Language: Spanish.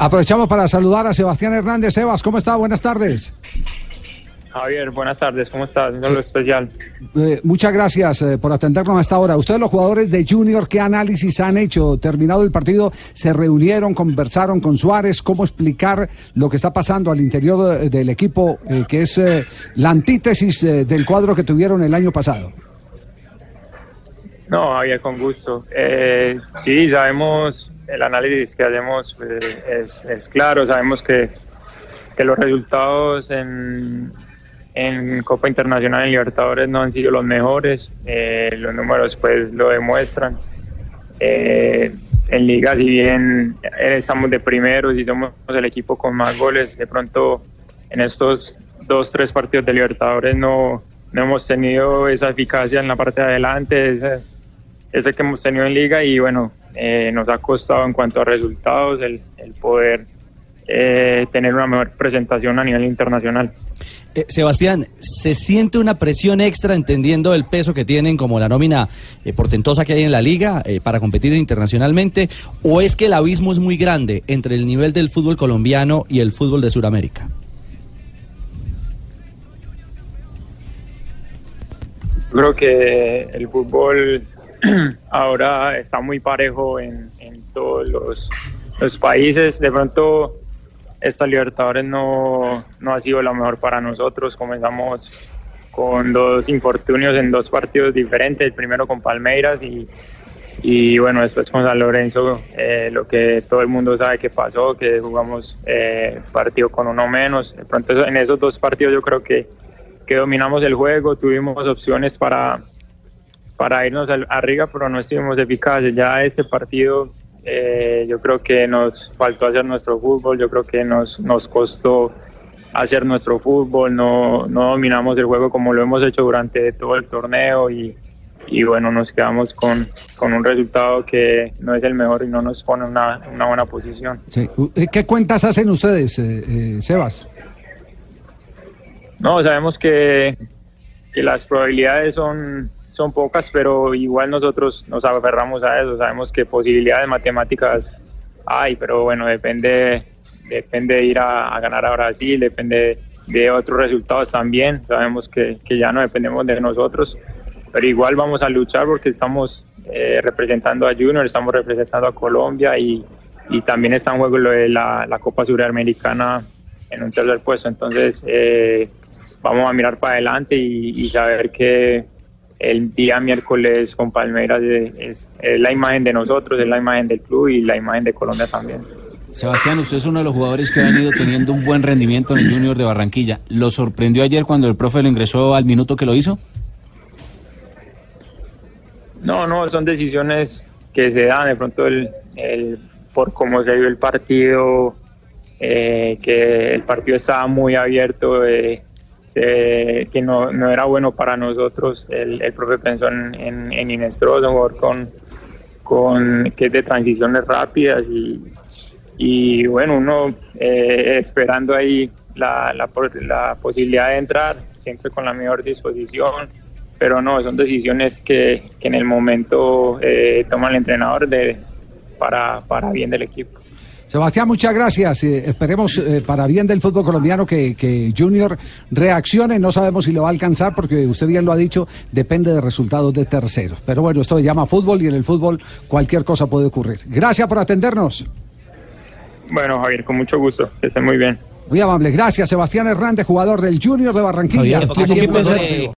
Aprovechamos para saludar a Sebastián Hernández. Sebas, ¿cómo está? Buenas tardes. Javier, buenas tardes, ¿cómo estás? Un saludo especial. Eh, muchas gracias eh, por atendernos a esta hora. Ustedes, los jugadores de Junior, ¿qué análisis han hecho? Terminado el partido, ¿se reunieron, conversaron con Suárez? ¿Cómo explicar lo que está pasando al interior eh, del equipo, eh, que es la antítesis del cuadro que tuvieron el año pasado? No, Javier, con gusto. Eh, sí, sabemos, el análisis que hacemos eh, es, claro, sabemos que, que los resultados en, en Copa Internacional en Libertadores no han sido los mejores, eh, los números pues lo demuestran. Eh, en Liga, si bien eh, estamos de primeros y somos el equipo con más goles, de pronto en estos dos, tres partidos de Libertadores no, no hemos tenido esa eficacia en la parte de adelante, ese, ese que hemos tenido en Liga y bueno, eh, nos ha costado en cuanto a resultados el, el poder eh, tener una mejor presentación a nivel internacional. Eh, Sebastián, ¿se siente una presión extra entendiendo el peso que tienen como la nómina eh, portentosa que hay en la liga para competir internacionalmente? ¿O es que el abismo es muy grande entre el nivel del fútbol colombiano y el fútbol de Sudamérica? Creo que el fútbol ahora está muy parejo en, en todos los, los países. De pronto, esta Libertadores no, no ha sido la mejor para nosotros. Comenzamos con dos infortunios en dos partidos diferentes, el primero con Palmeiras y, y bueno, después con San Lorenzo, eh, lo que todo el mundo sabe que pasó, que jugamos eh, partido con uno menos. De pronto en esos dos partidos yo creo que, que dominamos el juego, tuvimos opciones para, para irnos al- arriba, pero no estuvimos eficaces. Ya este partido eh, yo creo que nos faltó hacer nuestro fútbol, yo creo que nos, nos costó hacer nuestro fútbol, no, no dominamos el juego como lo hemos hecho durante todo el torneo y, y bueno, nos quedamos con, con un resultado que no es el mejor y no nos pone en una, una buena posición. Sí. Eh, ¿Qué cuentas hacen ustedes, eh, eh, Sebas? No, sabemos que, que las probabilidades son, son pocas, pero igual nosotros nos aferramos a eso. Sabemos que posibilidades matemáticas hay, pero bueno, depende, depende de ir a, ganar a Brasil, depende de otros resultados también. Sabemos que, que ya no dependemos de nosotros, pero igual vamos a luchar porque estamos eh, representando a Junior, estamos representando a Colombia y, y también está en juego de la, la Copa Suramericana en un tercer puesto. Entonces, eh, vamos a mirar para adelante y, y saber que el día miércoles con Palmeiras es, la imagen de nosotros, es la imagen del club y la imagen de Colombia también. Sebastián, usted es uno de los jugadores que ha venido teniendo un buen rendimiento en el Junior de Barranquilla. ¿Lo sorprendió ayer cuando el profe lo ingresó al minuto que lo hizo? No, no, son decisiones que se dan de pronto el, el- por cómo se dio el partido, eh, que el partido estaba muy abierto, eh, se- que no, no era bueno para nosotros. El, el profe pensó en, en, en jugador con, con, que es de transiciones rápidas y, y bueno, uno eh, esperando ahí la, la, la posibilidad de entrar, siempre con la mejor disposición, pero no, son decisiones que, que en el momento eh, toma el entrenador de, para, para bien del equipo. Sebastián, muchas gracias. Eh, esperemos eh, para bien del fútbol colombiano que, que Junior reaccione. No sabemos si lo va a alcanzar porque usted bien lo ha dicho, depende de resultados de terceros. Pero bueno, esto se llama fútbol y en el fútbol cualquier cosa puede ocurrir. Gracias por atendernos. Bueno, Javier, con mucho gusto, que estén muy bien. Muy amable. Gracias, Sebastián Hernández, jugador del Junior de Barranquilla. Javier,